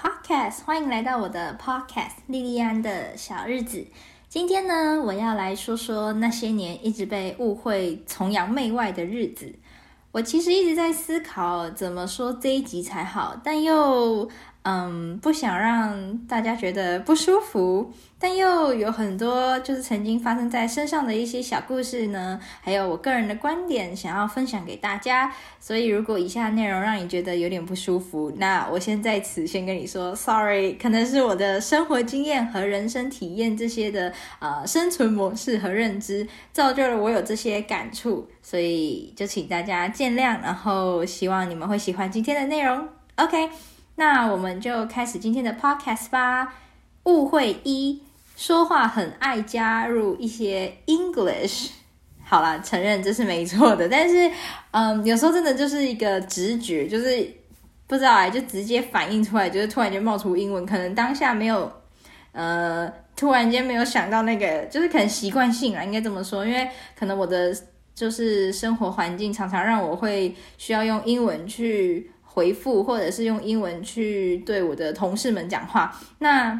Podcast，欢迎来到我的 Podcast 莉莉安的小日子。今天呢，我要来说说那些年一直被误会崇洋媚外的日子。我其实一直在思考怎么说这一集才好，但又。嗯，不想让大家觉得不舒服，但又有很多就是曾经发生在身上的一些小故事呢，还有我个人的观点想要分享给大家。所以如果以下内容让你觉得有点不舒服，那我先在此先跟你说，sorry，可能是我的生活经验和人生体验这些的呃生存模式和认知造就了我有这些感触，所以就请大家见谅，然后希望你们会喜欢今天的内容。OK。那我们就开始今天的 podcast 吧。误会一，说话很爱加入一些 English。好啦，承认这是没错的，但是，嗯，有时候真的就是一个直觉，就是不知道哎，就直接反应出来，就是突然间冒出英文，可能当下没有，呃，突然间没有想到那个，就是可能习惯性啊，应该这么说，因为可能我的就是生活环境常常让我会需要用英文去。回复或者是用英文去对我的同事们讲话，那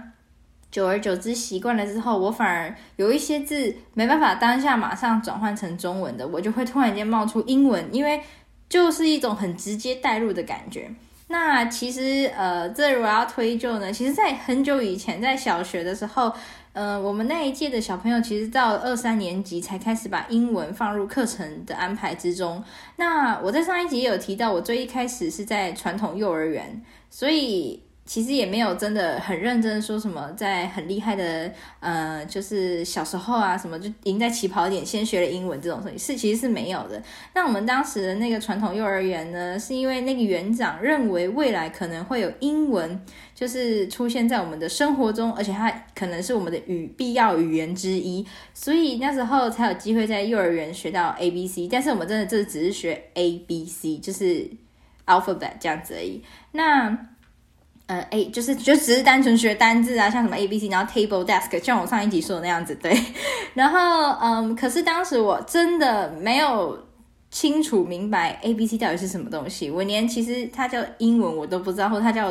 久而久之习惯了之后，我反而有一些字没办法当下马上转换成中文的，我就会突然间冒出英文，因为就是一种很直接带入的感觉。那其实呃，这如果要推究呢，其实在很久以前，在小学的时候。呃，我们那一届的小朋友其实到二三年级才开始把英文放入课程的安排之中。那我在上一集也有提到，我最一开始是在传统幼儿园，所以。其实也没有真的很认真说什么，在很厉害的，呃，就是小时候啊，什么就赢在起跑点，先学了英文这种东西，是其实是没有的。那我们当时的那个传统幼儿园呢，是因为那个园长认为未来可能会有英文，就是出现在我们的生活中，而且它可能是我们的语必要语言之一，所以那时候才有机会在幼儿园学到 A B C。但是我们真的这只是学 A B C，就是 alphabet 这样子而已。那呃，A 就是就只是单纯学单字啊，像什么 A B C，然后 table desk，像我上一集说的那样子，对。然后，嗯，可是当时我真的没有清楚明白 A B C 到底是什么东西，我连其实它叫英文我都不知道，或它叫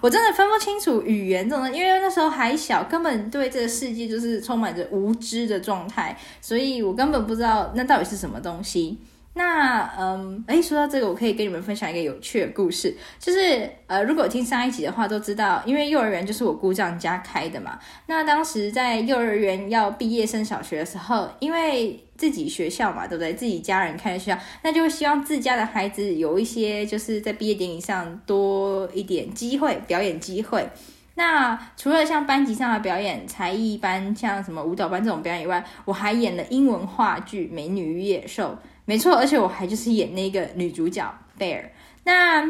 我真的分不清楚语言这种，因为那时候还小，根本对这个世界就是充满着无知的状态，所以我根本不知道那到底是什么东西。那嗯，诶，说到这个，我可以跟你们分享一个有趣的故事，就是呃，如果听上一集的话，都知道，因为幼儿园就是我姑丈家开的嘛。那当时在幼儿园要毕业升小学的时候，因为自己学校嘛，对不对？自己家人开的学校，那就希望自家的孩子有一些就是在毕业典礼上多一点机会，表演机会。那除了像班级上的表演、才艺班，像什么舞蹈班这种表演以外，我还演了英文话剧《美女与野兽》。没错，而且我还就是演那个女主角 Bear。那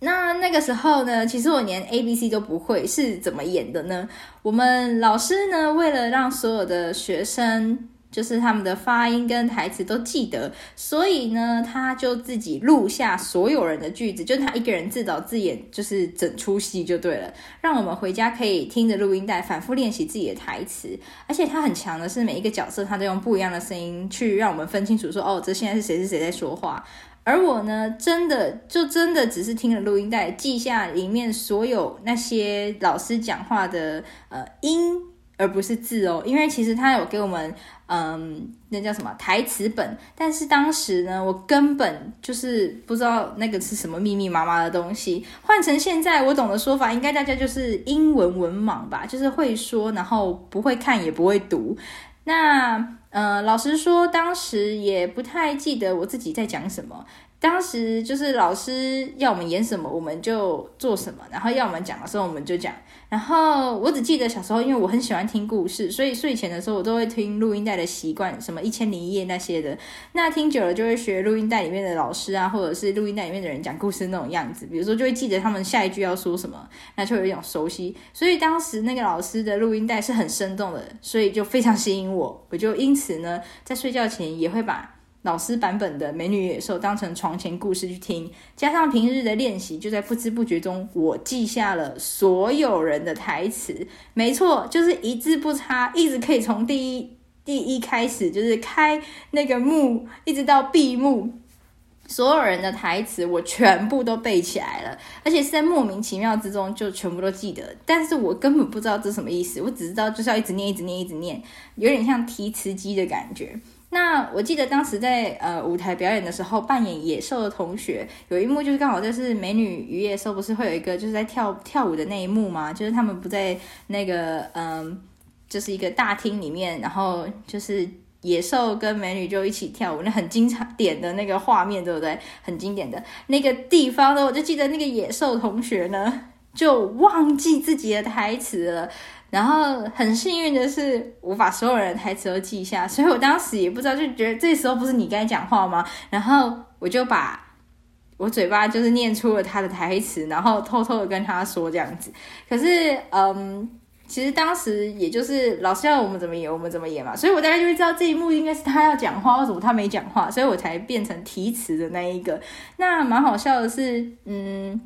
那那个时候呢，其实我连 A B C 都不会，是怎么演的呢？我们老师呢，为了让所有的学生。就是他们的发音跟台词都记得，所以呢，他就自己录下所有人的句子，就他一个人自导自演，就是整出戏就对了。让我们回家可以听着录音带反复练习自己的台词，而且他很强的是每一个角色他都用不一样的声音去让我们分清楚说，哦，这现在是谁是谁在说话。而我呢，真的就真的只是听了录音带，记下里面所有那些老师讲话的呃音。而不是字哦，因为其实他有给我们，嗯，那叫什么台词本，但是当时呢，我根本就是不知道那个是什么密密麻麻的东西。换成现在我懂的说法，应该大家就是英文文盲吧，就是会说，然后不会看也不会读。那，呃，老实说，当时也不太记得我自己在讲什么。当时就是老师要我们演什么，我们就做什么，然后要我们讲的时候，我们就讲。然后我只记得小时候，因为我很喜欢听故事，所以睡前的时候我都会听录音带的习惯，什么《一千零一夜》那些的。那听久了就会学录音带里面的老师啊，或者是录音带里面的人讲故事那种样子。比如说就会记得他们下一句要说什么，那就有一种熟悉。所以当时那个老师的录音带是很生动的，所以就非常吸引我。我就因此呢，在睡觉前也会把。老师版本的《美女野兽》当成床前故事去听，加上平日的练习，就在不知不觉中，我记下了所有人的台词。没错，就是一字不差，一直可以从第一第一开始，就是开那个幕，一直到闭幕，所有人的台词我全部都背起来了，而且是在莫名其妙之中就全部都记得，但是我根本不知道这什么意思，我只知道就是要一直念，一直念，一直念，有点像提词机的感觉。那我记得当时在呃舞台表演的时候，扮演野兽的同学有一幕就是刚好就是《美女与野兽》，不是会有一个就是在跳跳舞的那一幕吗？就是他们不在那个嗯、就是一个大厅里面，然后就是。野兽跟美女就一起跳舞，那很经典的那个画面，对不对？很经典的那个地方呢，我就记得那个野兽同学呢，就忘记自己的台词了。然后很幸运的是，我把所有人的台词都记下，所以我当时也不知道，就觉得这时候不是你该讲话吗？然后我就把我嘴巴就是念出了他的台词，然后偷偷的跟他说这样子。可是，嗯。其实当时也就是老师要我们怎么演，我们怎么演嘛，所以我大概就会知道这一幕应该是他要讲话，为什么他没讲话，所以我才变成提词的那一个。那蛮好笑的是，嗯，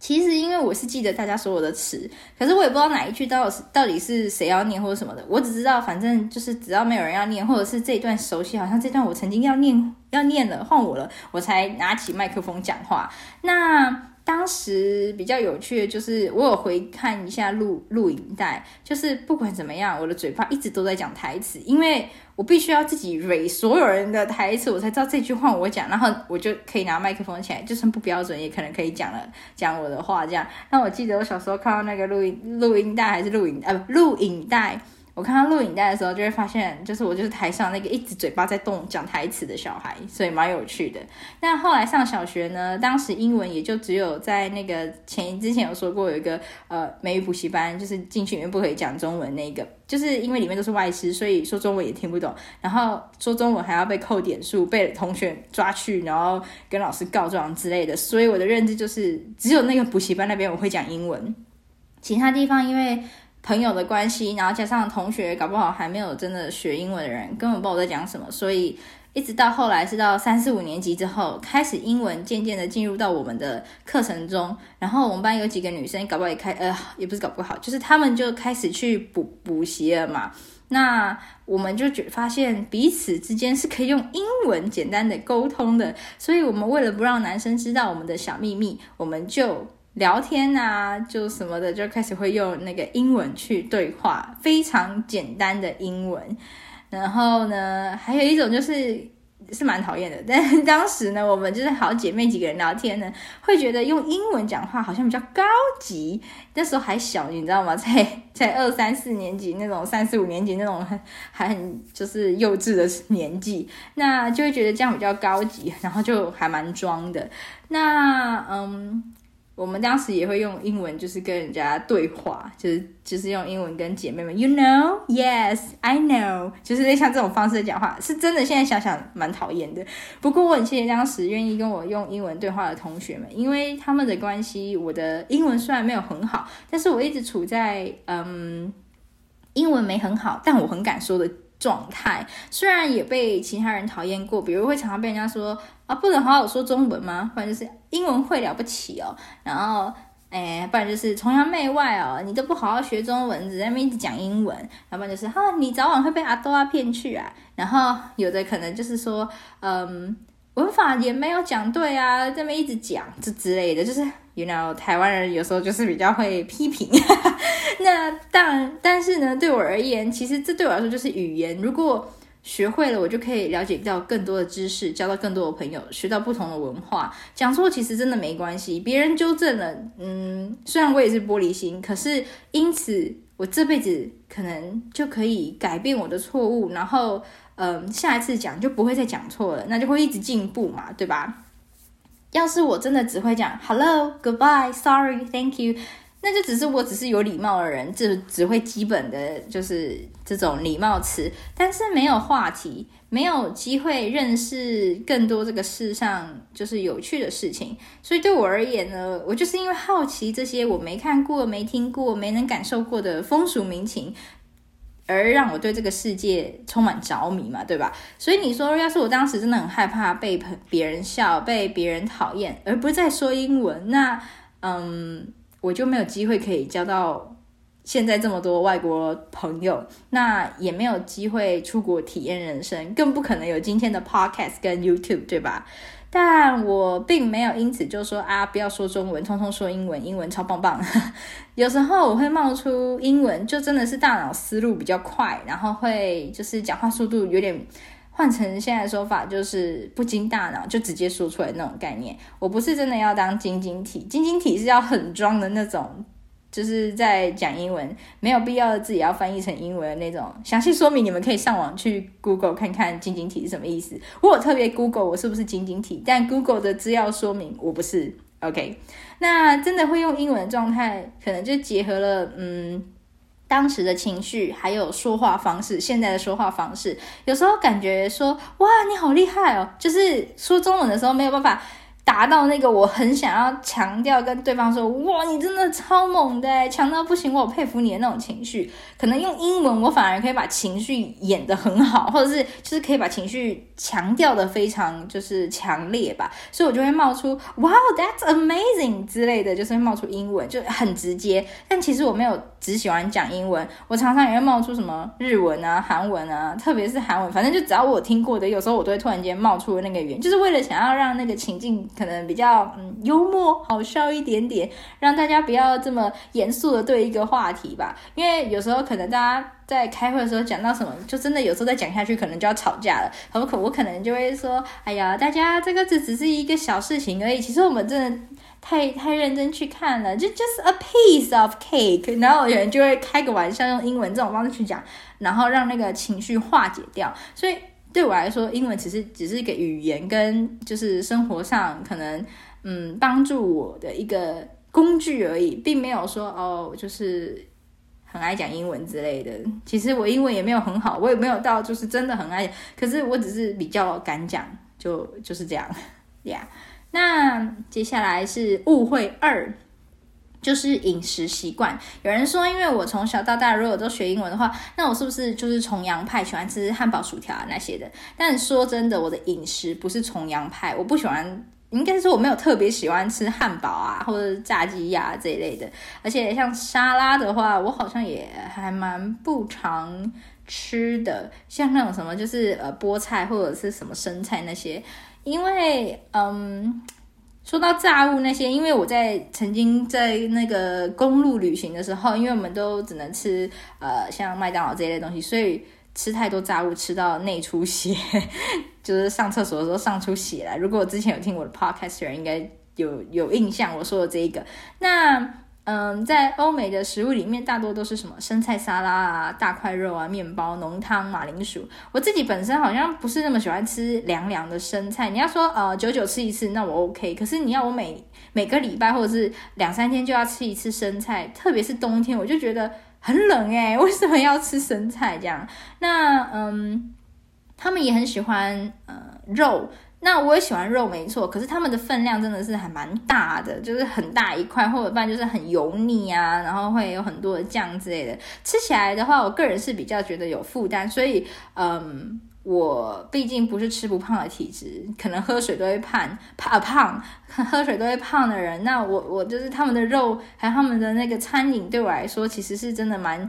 其实因为我是记得大家所有的词，可是我也不知道哪一句到到底是谁要念或者什么的，我只知道反正就是只要没有人要念，或者是这一段熟悉，好像这段我曾经要念要念了，换我了，我才拿起麦克风讲话。那。当时比较有趣的就是，我有回看一下录录影带，就是不管怎么样，我的嘴巴一直都在讲台词，因为我必须要自己蕊所有人的台词，我才知道这句话我讲，然后我就可以拿麦克风起来，就算不标准，也可能可以讲了讲我的话这样。那我记得我小时候看到那个录音录音带还是录影呃录影带。我看到录影带的时候，就会发现，就是我就是台上那个一直嘴巴在动讲台词的小孩，所以蛮有趣的。那后来上小学呢，当时英文也就只有在那个前之前有说过有一个呃美语补习班，就是进去里面不可以讲中文那个，就是因为里面都是外师，所以说中文也听不懂，然后说中文还要被扣点数，被同学抓去，然后跟老师告状之类的。所以我的认知就是只有那个补习班那边我会讲英文，其他地方因为。朋友的关系，然后加上同学，搞不好还没有真的学英文的人，根本不知道我在讲什么。所以一直到后来是到三四五年级之后，开始英文渐渐的进入到我们的课程中。然后我们班有几个女生，搞不好也开呃，也不是搞不好，就是她们就开始去补补习了嘛。那我们就觉发现彼此之间是可以用英文简单的沟通的。所以我们为了不让男生知道我们的小秘密，我们就。聊天啊，就什么的，就开始会用那个英文去对话，非常简单的英文。然后呢，还有一种就是是蛮讨厌的，但当时呢，我们就是好姐妹几个人聊天呢，会觉得用英文讲话好像比较高级。那时候还小，你知道吗？在 在二三四年级那种，三四五年级那种还很就是幼稚的年纪，那就会觉得这样比较高级，然后就还蛮装的。那嗯。我们当时也会用英文，就是跟人家对话，就是就是用英文跟姐妹们，You know, yes, I know，就是像这种方式讲话，是真的。现在想想蛮讨厌的。不过我很谢谢当时愿意跟我用英文对话的同学们，因为他们的关系，我的英文虽然没有很好，但是我一直处在嗯，英文没很好，但我很敢说的状态。虽然也被其他人讨厌过，比如会常常被人家说。啊，不能好好说中文吗？或者就是英文会了不起哦。然后，哎，不然就是崇洋媚外哦。你都不好好学中文，只在那边一直讲英文。要不然就是哈，你早晚会被阿多啊骗去啊。然后有的可能就是说，嗯，文法也没有讲对啊，这边一直讲这之类的。就是 you know，台湾人有时候就是比较会批评。那当然，但是呢，对我而言，其实这对我来说就是语言。如果学会了，我就可以了解到更多的知识，交到更多的朋友，学到不同的文化。讲错其实真的没关系，别人纠正了，嗯，虽然我也是玻璃心，可是因此我这辈子可能就可以改变我的错误，然后，嗯，下一次讲就不会再讲错了，那就会一直进步嘛，对吧？要是我真的只会讲 Hello、Goodbye、Sorry、Thank you。那就只是我只是有礼貌的人，只只会基本的就是这种礼貌词，但是没有话题，没有机会认识更多这个世上就是有趣的事情。所以对我而言呢，我就是因为好奇这些我没看过、没听过、没能感受过的风俗民情，而让我对这个世界充满着迷嘛，对吧？所以你说，要是我当时真的很害怕被别人笑、被别人讨厌，而不是在说英文，那嗯。我就没有机会可以交到现在这么多外国朋友，那也没有机会出国体验人生，更不可能有今天的 podcast 跟 YouTube，对吧？但我并没有因此就说啊，不要说中文，通通说英文，英文超棒棒。有时候我会冒出英文，就真的是大脑思路比较快，然后会就是讲话速度有点。换成现在说法，就是不经大脑就直接说出来那种概念。我不是真的要当晶晶体，晶晶体是要很装的那种，就是在讲英文，没有必要自己要翻译成英文的那种。详细说明你们可以上网去 Google 看看晶晶体是什么意思。我有特别 Google 我是不是晶晶体，但 Google 的资料说明我不是。OK，那真的会用英文状态，可能就结合了嗯。当时的情绪，还有说话方式，现在的说话方式，有时候感觉说，哇，你好厉害哦，就是说中文的时候没有办法。达到那个我很想要强调跟对方说，哇，你真的超猛的，强到不行，我佩服你的那种情绪。可能用英文，我反而可以把情绪演得很好，或者是就是可以把情绪强调得非常就是强烈吧。所以我就会冒出哇，That's amazing 之类的，就是会冒出英文，就很直接。但其实我没有只喜欢讲英文，我常常也会冒出什么日文啊、韩文啊，特别是韩文，反正就只要我听过的，有时候我都会突然间冒出那个语言，就是为了想要让那个情境。可能比较嗯幽默好笑一点点，让大家不要这么严肃的对一个话题吧。因为有时候可能大家在开会的时候讲到什么，就真的有时候再讲下去，可能就要吵架了。我可我可能就会说，哎呀，大家这个只只是一个小事情而已。其实我们真的太太认真去看了，就 just a piece of cake。然后有人就会开个玩笑，用英文这种方式去讲，然后让那个情绪化解掉。所以。对我来说，英文其实只是一个语言，跟就是生活上可能嗯帮助我的一个工具而已，并没有说哦，就是很爱讲英文之类的。其实我英文也没有很好，我也没有到就是真的很爱，可是我只是比较敢讲，就就是这样 呀。那接下来是误会二。就是饮食习惯，有人说，因为我从小到大如果都学英文的话，那我是不是就是崇洋派，喜欢吃汉堡、薯条啊那些的？但说真的，我的饮食不是崇洋派，我不喜欢，应该是我没有特别喜欢吃汉堡啊或者是炸鸡呀这一类的。而且像沙拉的话，我好像也还蛮不常吃的，像那种什么就是呃菠菜或者是什么生菜那些，因为嗯。说到炸物那些，因为我在曾经在那个公路旅行的时候，因为我们都只能吃呃像麦当劳这一类东西，所以吃太多炸物吃到内出血，就是上厕所的时候上出血来。如果我之前有听我的 podcast 人，应该有有印象我说的这一个。那。嗯，在欧美的食物里面，大多都是什么生菜沙拉啊、大块肉啊、面包、浓汤、马铃薯。我自己本身好像不是那么喜欢吃凉凉的生菜。你要说呃久久吃一次，那我 OK。可是你要我每每个礼拜或者是两三天就要吃一次生菜，特别是冬天，我就觉得很冷诶，为什么要吃生菜这样？那嗯，他们也很喜欢呃肉。那我也喜欢肉，没错，可是他们的分量真的是还蛮大的，就是很大一块，或者不然就是很油腻啊，然后会有很多的酱之类的，吃起来的话，我个人是比较觉得有负担，所以，嗯，我毕竟不是吃不胖的体质，可能喝水都会胖，怕胖，喝水都会胖的人，那我我就是他们的肉，还有他们的那个餐饮，对我来说，其实是真的蛮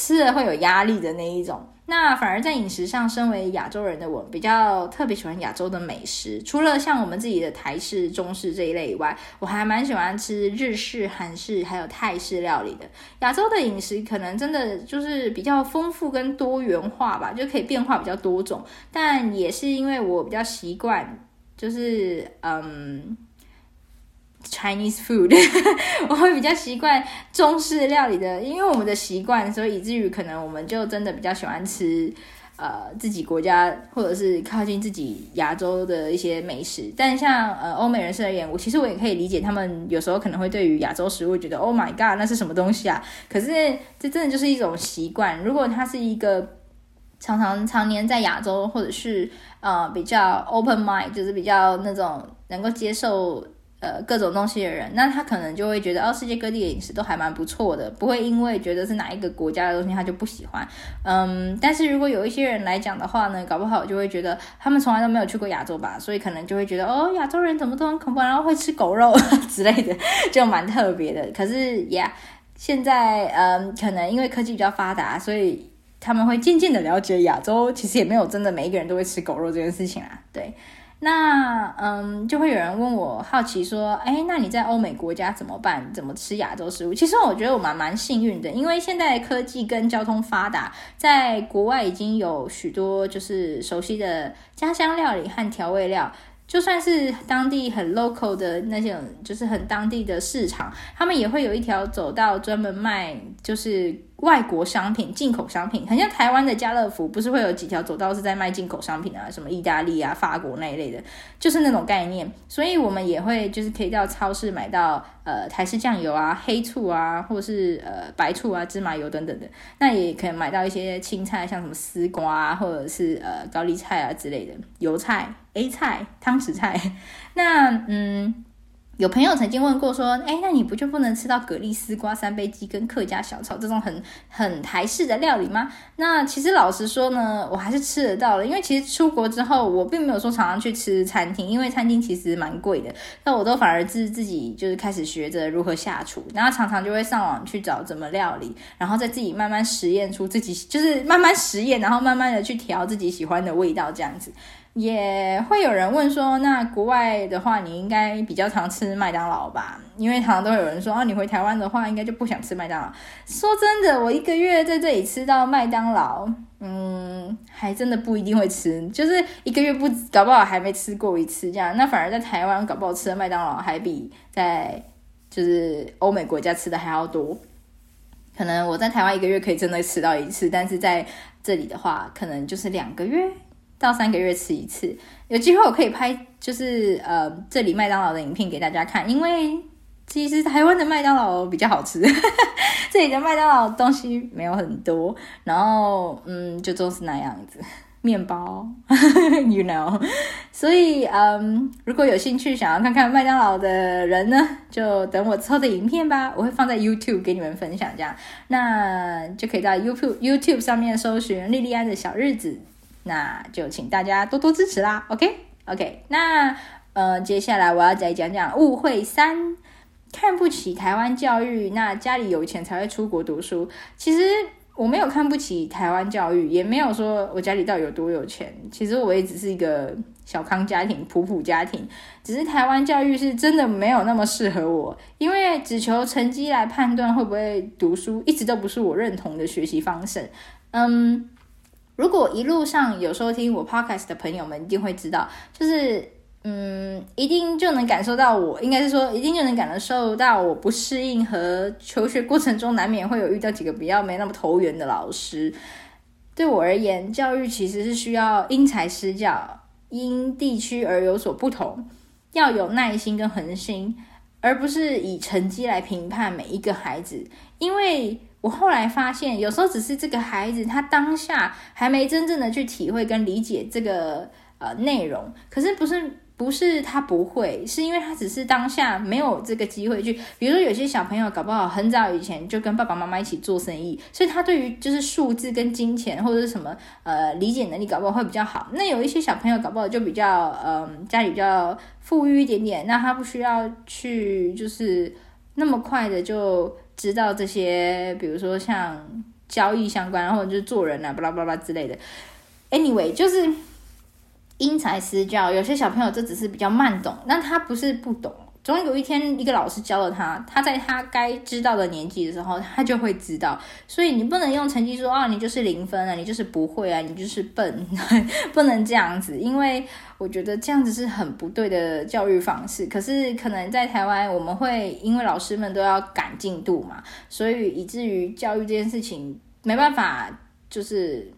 吃了会有压力的那一种。那反而在饮食上，身为亚洲人的我比较特别喜欢亚洲的美食。除了像我们自己的台式、中式这一类以外，我还蛮喜欢吃日式、韩式还有泰式料理的。亚洲的饮食可能真的就是比较丰富跟多元化吧，就可以变化比较多种。但也是因为我比较习惯，就是嗯。Chinese food，我会比较习惯中式料理的，因为我们的习惯，所以以至于可能我们就真的比较喜欢吃呃自己国家或者是靠近自己亚洲的一些美食。但像呃欧美人士而言，我其实我也可以理解他们有时候可能会对于亚洲食物觉得 Oh my God，那是什么东西啊？可是这真的就是一种习惯。如果他是一个常常常年在亚洲，或者是呃比较 open mind，就是比较那种能够接受。呃，各种东西的人，那他可能就会觉得，哦，世界各地的饮食都还蛮不错的，不会因为觉得是哪一个国家的东西他就不喜欢。嗯，但是如果有一些人来讲的话呢，搞不好就会觉得他们从来都没有去过亚洲吧，所以可能就会觉得，哦，亚洲人怎么都很恐怖，然后会吃狗肉之类的，就蛮特别的。可是呀，现在嗯，可能因为科技比较发达，所以他们会渐渐的了解亚洲，其实也没有真的每一个人都会吃狗肉这件事情啊，对。那嗯，就会有人问我，好奇说，哎，那你在欧美国家怎么办？怎么吃亚洲食物？其实我觉得我蛮蛮幸运的，因为现在科技跟交通发达，在国外已经有许多就是熟悉的家乡料理和调味料。就算是当地很 local 的那些，就是很当地的市场，他们也会有一条走道专门卖，就是外国商品、进口商品，很像台湾的家乐福，不是会有几条走道是在卖进口商品啊，什么意大利啊、法国那一类的，就是那种概念。所以我们也会就是可以到超市买到呃台式酱油啊、黑醋啊，或者是呃白醋啊、芝麻油等等的。那也可以买到一些青菜，像什么丝瓜啊，或者是呃高丽菜啊之类的油菜。A 菜、汤匙菜，那嗯，有朋友曾经问过说，哎，那你不就不能吃到蛤蜊、丝瓜、三杯鸡跟客家小炒这种很很台式的料理吗？那其实老实说呢，我还是吃得到的，因为其实出国之后，我并没有说常常去吃餐厅，因为餐厅其实蛮贵的。那我都反而自自己就是开始学着如何下厨，然后常常就会上网去找怎么料理，然后再自己慢慢实验出自己，就是慢慢实验，然后慢慢的去调自己喜欢的味道，这样子。也会有人问说，那国外的话，你应该比较常吃麦当劳吧？因为常常都有人说，啊，你回台湾的话，应该就不想吃麦当劳。说真的，我一个月在这里吃到麦当劳，嗯，还真的不一定会吃，就是一个月不搞不好还没吃过一次这样。那反而在台湾搞不好吃的麦当劳还比在就是欧美国家吃的还要多。可能我在台湾一个月可以真的吃到一次，但是在这里的话，可能就是两个月。到三个月吃一次，有机会我可以拍，就是呃这里麦当劳的影片给大家看，因为其实台湾的麦当劳比较好吃，这里的麦当劳东西没有很多，然后嗯就都是那样子，面包，you know，所以嗯如果有兴趣想要看看麦当劳的人呢，就等我之后的影片吧，我会放在 YouTube 给你们分享，这样。那就可以在 YouTube YouTube 上面搜寻莉莉安的小日子。那就请大家多多支持啦，OK OK。那呃，接下来我要再讲讲误会三，看不起台湾教育。那家里有钱才会出国读书。其实我没有看不起台湾教育，也没有说我家里到底有多有钱。其实我也只是一个小康家庭、普普家庭。只是台湾教育是真的没有那么适合我，因为只求成绩来判断会不会读书，一直都不是我认同的学习方式。嗯。如果一路上有收听我 podcast 的朋友们，一定会知道，就是嗯，一定就能感受到我，应该是说，一定就能感受到我不适应和求学过程中难免会有遇到几个比较没那么投缘的老师。对我而言，教育其实是需要因材施教，因地区而有所不同，要有耐心跟恒心，而不是以成绩来评判每一个孩子，因为。我后来发现，有时候只是这个孩子他当下还没真正的去体会跟理解这个呃内容，可是不是不是他不会，是因为他只是当下没有这个机会去。比如说有些小朋友搞不好很早以前就跟爸爸妈妈一起做生意，所以他对于就是数字跟金钱或者是什么呃理解能力搞不好会比较好。那有一些小朋友搞不好就比较嗯、家里比较富裕一点点，那他不需要去就是那么快的就。知道这些，比如说像交易相关，然后就是做人啊，巴拉巴拉之类的。Anyway，就是因材施教。有些小朋友这只是比较慢懂，但他不是不懂。总有一天，一个老师教了他，他在他该知道的年纪的时候，他就会知道。所以你不能用成绩说啊，你就是零分啊，你就是不会啊，你就是笨，不能这样子。因为我觉得这样子是很不对的教育方式。可是可能在台湾，我们会因为老师们都要赶进度嘛，所以以至于教育这件事情没办法，就是。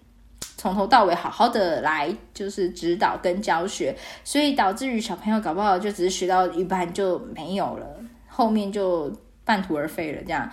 从头到尾好好的来就是指导跟教学，所以导致于小朋友搞不好就只是学到一半就没有了，后面就半途而废了这样。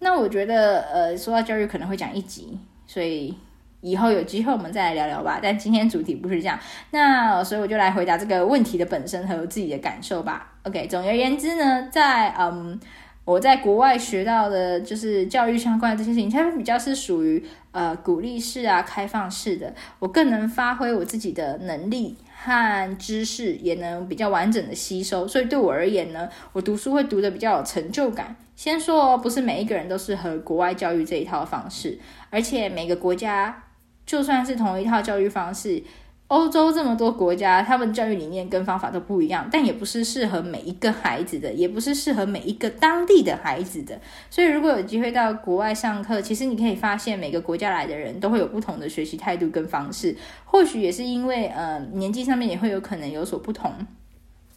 那我觉得呃说到教育可能会讲一集，所以以后有机会我们再来聊聊吧。但今天主题不是这样，那所以我就来回答这个问题的本身和自己的感受吧。OK，总而言之呢，在嗯。我在国外学到的就是教育相关的这些事情，它比较是属于呃鼓励式啊、开放式的，我更能发挥我自己的能力和知识，也能比较完整的吸收。所以对我而言呢，我读书会读的比较有成就感。先说，不是每一个人都适合国外教育这一套方式，而且每个国家就算是同一套教育方式，欧洲这么多国家，他们教育理念跟方法都不一样，但也不是适合每一个孩子的，也不是适合每一个当地的孩子的。所以，如果有机会到国外上课，其实你可以发现每个国家来的人都会有不同的学习态度跟方式。或许也是因为呃年纪上面也会有可能有所不同，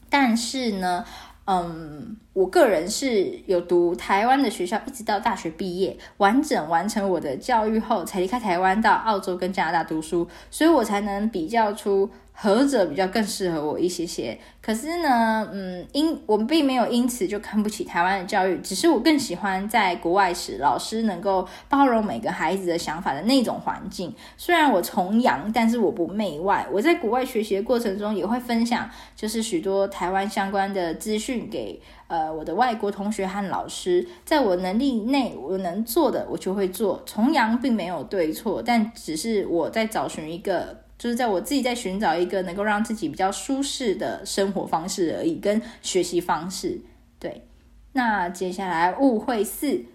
但是呢。嗯，我个人是有读台湾的学校，一直到大学毕业，完整完成我的教育后，才离开台湾到澳洲跟加拿大读书，所以我才能比较出。何者比较更适合我一些些？可是呢，嗯，因我并没有因此就看不起台湾的教育，只是我更喜欢在国外时老师能够包容每个孩子的想法的那种环境。虽然我崇洋，但是我不媚外。我在国外学习的过程中，也会分享就是许多台湾相关的资讯给呃我的外国同学和老师。在我能力内，我能做的我就会做。崇洋并没有对错，但只是我在找寻一个。就是在我自己在寻找一个能够让自己比较舒适的生活方式而已，跟学习方式。对，那接下来误会四，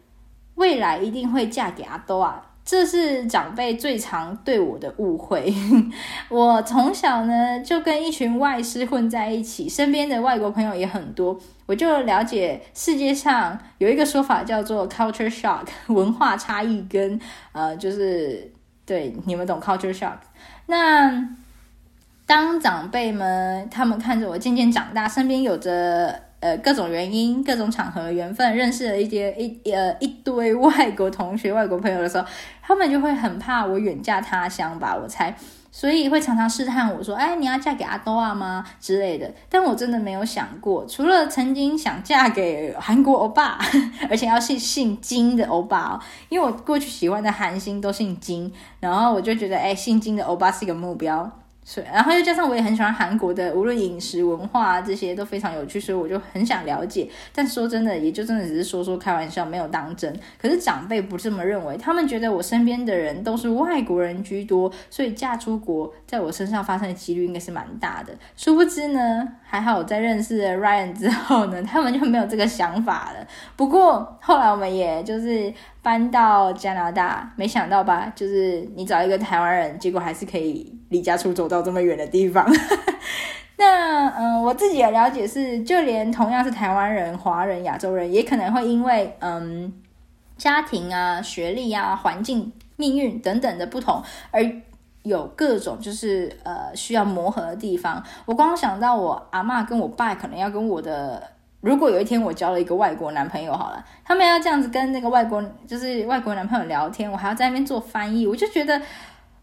未来一定会嫁给阿多啊，这是长辈最常对我的误会。我从小呢就跟一群外师混在一起，身边的外国朋友也很多，我就了解世界上有一个说法叫做 culture shock，文化差异跟呃，就是对你们懂 culture shock。那当长辈们他们看着我渐渐长大，身边有着呃各种原因、各种场合、缘分认识了一些一呃一堆外国同学、外国朋友的时候，他们就会很怕我远嫁他乡吧，我猜，所以会常常试探我说：“哎，你要嫁给阿多啊吗？”之类的。但我真的没有想过，除了曾经想嫁给韩国欧巴，而且要是姓金的欧巴，因为我过去喜欢的韩星都姓金。然后我就觉得，哎，姓金的欧巴是一个目标。是，然后又加上我也很喜欢韩国的，无论饮食文化啊这些都非常有趣，所以我就很想了解。但说真的，也就真的只是说说开玩笑，没有当真。可是长辈不这么认为，他们觉得我身边的人都是外国人居多，所以嫁出国在我身上发生的几率应该是蛮大的。殊不知呢，还好我在认识 Ryan 之后呢，他们就没有这个想法了。不过后来我们也就是。搬到加拿大，没想到吧？就是你找一个台湾人，结果还是可以离家出走到这么远的地方。那嗯，我自己的了解是，就连同样是台湾人、华人、亚洲人，也可能会因为嗯家庭啊、学历啊、环境、命运等等的不同，而有各种就是呃需要磨合的地方。我光想到我阿妈跟我爸可能要跟我的。如果有一天我交了一个外国男朋友，好了，他们要这样子跟那个外国，就是外国男朋友聊天，我还要在那边做翻译，我就觉得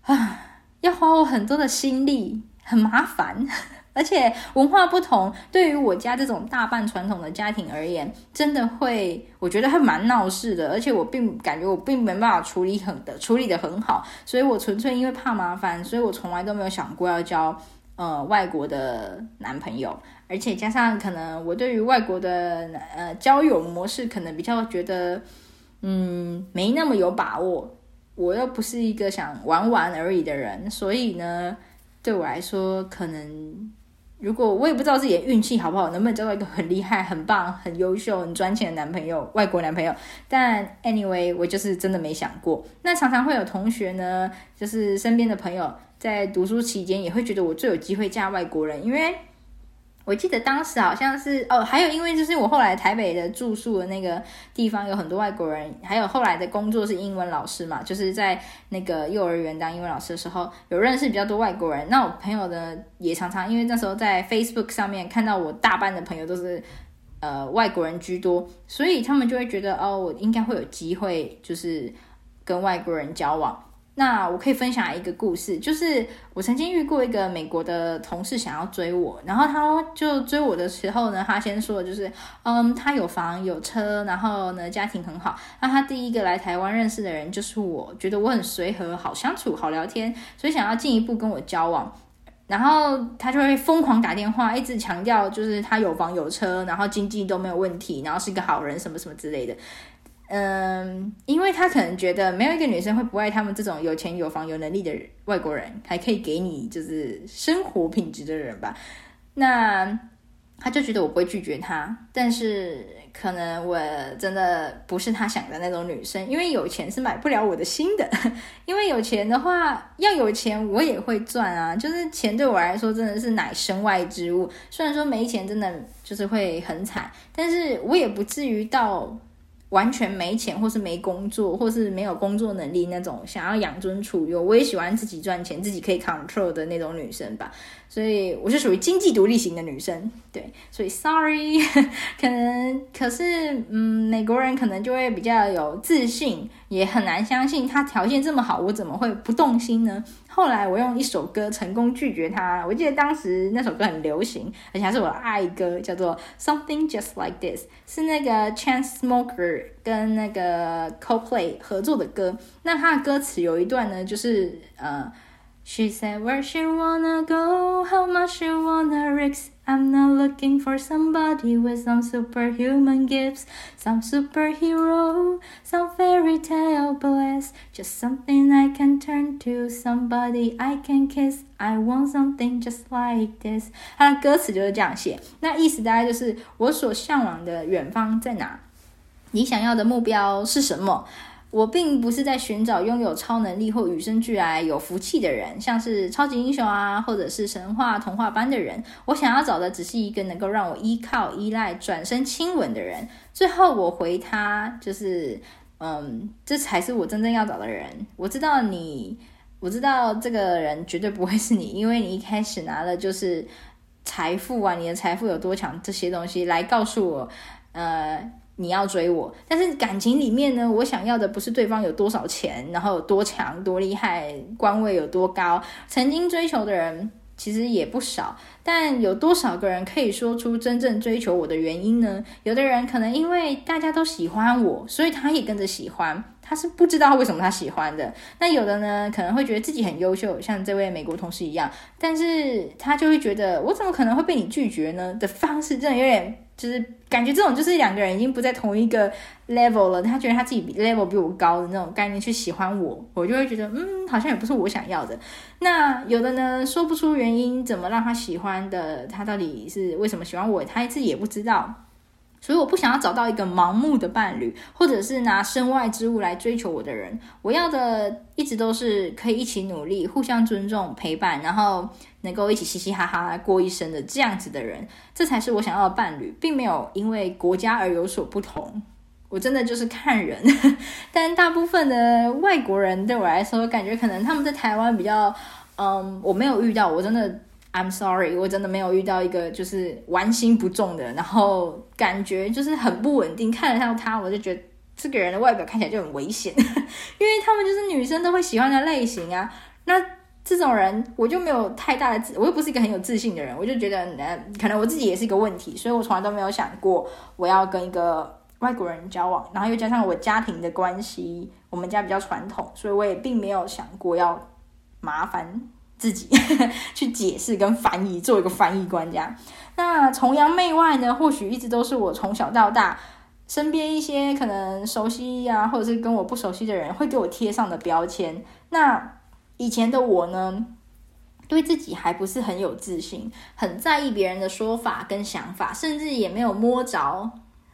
啊，要花我很多的心力，很麻烦，而且文化不同，对于我家这种大半传统的家庭而言，真的会，我觉得还蛮闹事的，而且我并感觉我并没办法处理很的处理的很好，所以我纯粹因为怕麻烦，所以我从来都没有想过要交呃外国的男朋友。而且加上可能我对于外国的呃交友模式可能比较觉得嗯没那么有把握，我又不是一个想玩玩而已的人，所以呢对我来说可能如果我也不知道自己的运气好不好，能不能交到一个很厉害、很棒、很优秀、很赚钱的男朋友，外国男朋友。但 anyway 我就是真的没想过。那常常会有同学呢，就是身边的朋友在读书期间也会觉得我最有机会嫁外国人，因为。我记得当时好像是哦，还有因为就是我后来台北的住宿的那个地方有很多外国人，还有后来的工作是英文老师嘛，就是在那个幼儿园当英文老师的时候，有认识比较多外国人。那我朋友呢也常常因为那时候在 Facebook 上面看到我大班的朋友都是呃外国人居多，所以他们就会觉得哦，我应该会有机会就是跟外国人交往。那我可以分享一个故事，就是我曾经遇过一个美国的同事想要追我，然后他就追我的时候呢，他先说的就是，嗯，他有房有车，然后呢家庭很好。那他第一个来台湾认识的人就是我，觉得我很随和，好相处，好聊天，所以想要进一步跟我交往。然后他就会疯狂打电话，一直强调就是他有房有车，然后经济都没有问题，然后是一个好人，什么什么之类的。嗯，因为他可能觉得没有一个女生会不爱他们这种有钱有房有能力的外国人，还可以给你就是生活品质的人吧。那他就觉得我不会拒绝他，但是可能我真的不是他想的那种女生，因为有钱是买不了我的心的。因为有钱的话，要有钱我也会赚啊，就是钱对我来说真的是乃身外之物。虽然说没钱真的就是会很惨，但是我也不至于到。完全没钱，或是没工作，或是没有工作能力那种，想要养尊处优，我也喜欢自己赚钱，自己可以 control 的那种女生吧。所以我是属于经济独立型的女生，对。所以 sorry，可能可是，嗯，美国人可能就会比较有自信，也很难相信他条件这么好，我怎么会不动心呢？后来我用一首歌成功拒绝他。我记得当时那首歌很流行，而且还是我的爱歌，叫做《Something Just Like This》，是那个 Chance Smoker 跟那个 Coldplay 合作的歌。那他的歌词有一段呢，就是呃。She said where she wanna go, how much she wanna risk. I'm not looking for somebody with some superhuman gifts, some superhero, some fairy tale bliss. Just something I can turn to, somebody I can kiss. I want something just like this. 它的歌词就是这样写，那意思大概就是我所向往的远方在哪？你想要的目标是什么？ 我并不是在寻找拥有超能力或与生俱来有福气的人，像是超级英雄啊，或者是神话童话般的人。我想要找的只是一个能够让我依靠、依赖、转身亲吻的人。最后我回他，就是，嗯，这才是我真正要找的人。我知道你，我知道这个人绝对不会是你，因为你一开始拿的就是财富啊，你的财富有多强，这些东西来告诉我，呃。你要追我，但是感情里面呢，我想要的不是对方有多少钱，然后有多强、多厉害，官位有多高。曾经追求的人其实也不少，但有多少个人可以说出真正追求我的原因呢？有的人可能因为大家都喜欢我，所以他也跟着喜欢。他是不知道为什么他喜欢的。那有的呢，可能会觉得自己很优秀，像这位美国同事一样，但是他就会觉得我怎么可能会被你拒绝呢？的方式真的有点。就是感觉这种就是两个人已经不在同一个 level 了，他觉得他自己 level 比我高的那种概念去喜欢我，我就会觉得嗯，好像也不是我想要的。那有的呢，说不出原因，怎么让他喜欢的，他到底是为什么喜欢我，他自己也不知道。所以我不想要找到一个盲目的伴侣，或者是拿身外之物来追求我的人。我要的一直都是可以一起努力、互相尊重、陪伴，然后能够一起嘻嘻哈哈过一生的这样子的人，这才是我想要的伴侣，并没有因为国家而有所不同。我真的就是看人，但大部分的外国人对我来说，感觉可能他们在台湾比较，嗯，我没有遇到，我真的。I'm sorry，我真的没有遇到一个就是玩心不重的，然后感觉就是很不稳定。看得到他，我就觉得这个人的外表看起来就很危险，因为他们就是女生都会喜欢的类型啊。那这种人我就没有太大的自，我又不是一个很有自信的人，我就觉得，嗯，可能我自己也是一个问题，所以我从来都没有想过我要跟一个外国人交往。然后又加上我家庭的关系，我们家比较传统，所以我也并没有想过要麻烦。自己 去解释跟翻译，做一个翻译官这样。那崇洋媚外呢？或许一直都是我从小到大身边一些可能熟悉呀、啊，或者是跟我不熟悉的人会给我贴上的标签。那以前的我呢，对自己还不是很有自信，很在意别人的说法跟想法，甚至也没有摸着。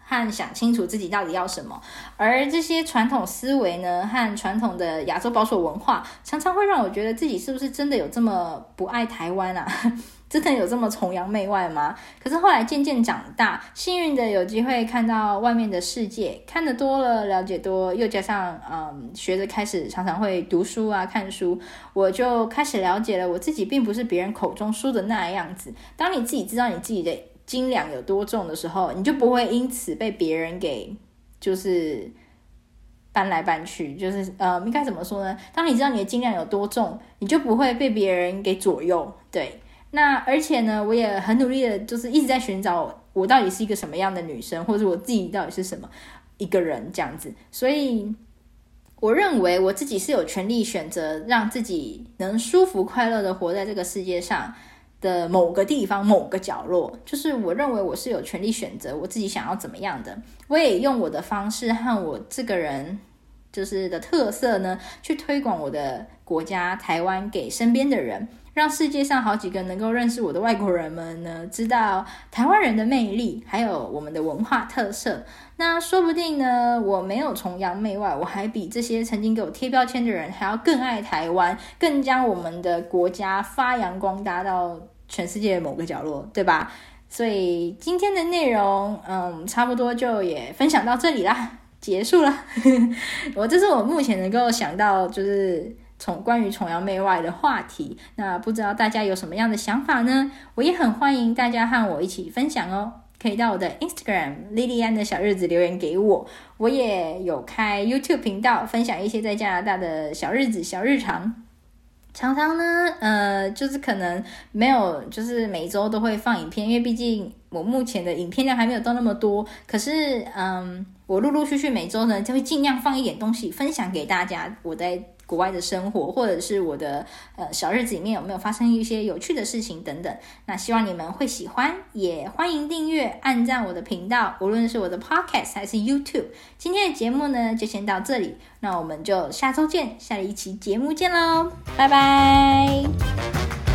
和想清楚自己到底要什么，而这些传统思维呢，和传统的亚洲保守文化，常常会让我觉得自己是不是真的有这么不爱台湾啊？真的有这么崇洋媚外吗？可是后来渐渐长大，幸运的有机会看到外面的世界，看得多了，了解多，又加上嗯，学着开始常常会读书啊，看书，我就开始了解了我自己，并不是别人口中说的那样子。当你自己知道你自己的。斤两有多重的时候，你就不会因此被别人给就是搬来搬去，就是呃，应该怎么说呢？当你知道你的斤两有多重，你就不会被别人给左右。对，那而且呢，我也很努力的，就是一直在寻找我到底是一个什么样的女生，或者我自己到底是什么一个人这样子。所以，我认为我自己是有权利选择让自己能舒服快乐的活在这个世界上。的某个地方，某个角落，就是我认为我是有权利选择我自己想要怎么样的。我也用我的方式和我这个人，就是的特色呢，去推广我的国家台湾给身边的人，让世界上好几个能够认识我的外国人们呢，知道台湾人的魅力，还有我们的文化特色。那说不定呢，我没有崇洋媚外，我还比这些曾经给我贴标签的人还要更爱台湾，更将我们的国家发扬光大到全世界某个角落，对吧？所以今天的内容，嗯，差不多就也分享到这里啦。结束了，我这是我目前能够想到就是从关于崇洋媚外的话题。那不知道大家有什么样的想法呢？我也很欢迎大家和我一起分享哦。可以到我的 Instagram 莉莉安的小日子留言给我。我也有开 YouTube 频道，分享一些在加拿大的小日子、小日常。常常呢，呃，就是可能没有，就是每周都会放影片，因为毕竟我目前的影片量还没有到那么多。可是，嗯，我陆陆续续每周呢，就会尽量放一点东西分享给大家。我在国外的生活，或者是我的呃小日子里面有没有发生一些有趣的事情等等。那希望你们会喜欢，也欢迎订阅、按赞我的频道，无论是我的 Podcast 还是 YouTube。今天的节目呢，就先到这里，那我们就下周见，下一期节目见喽，拜拜。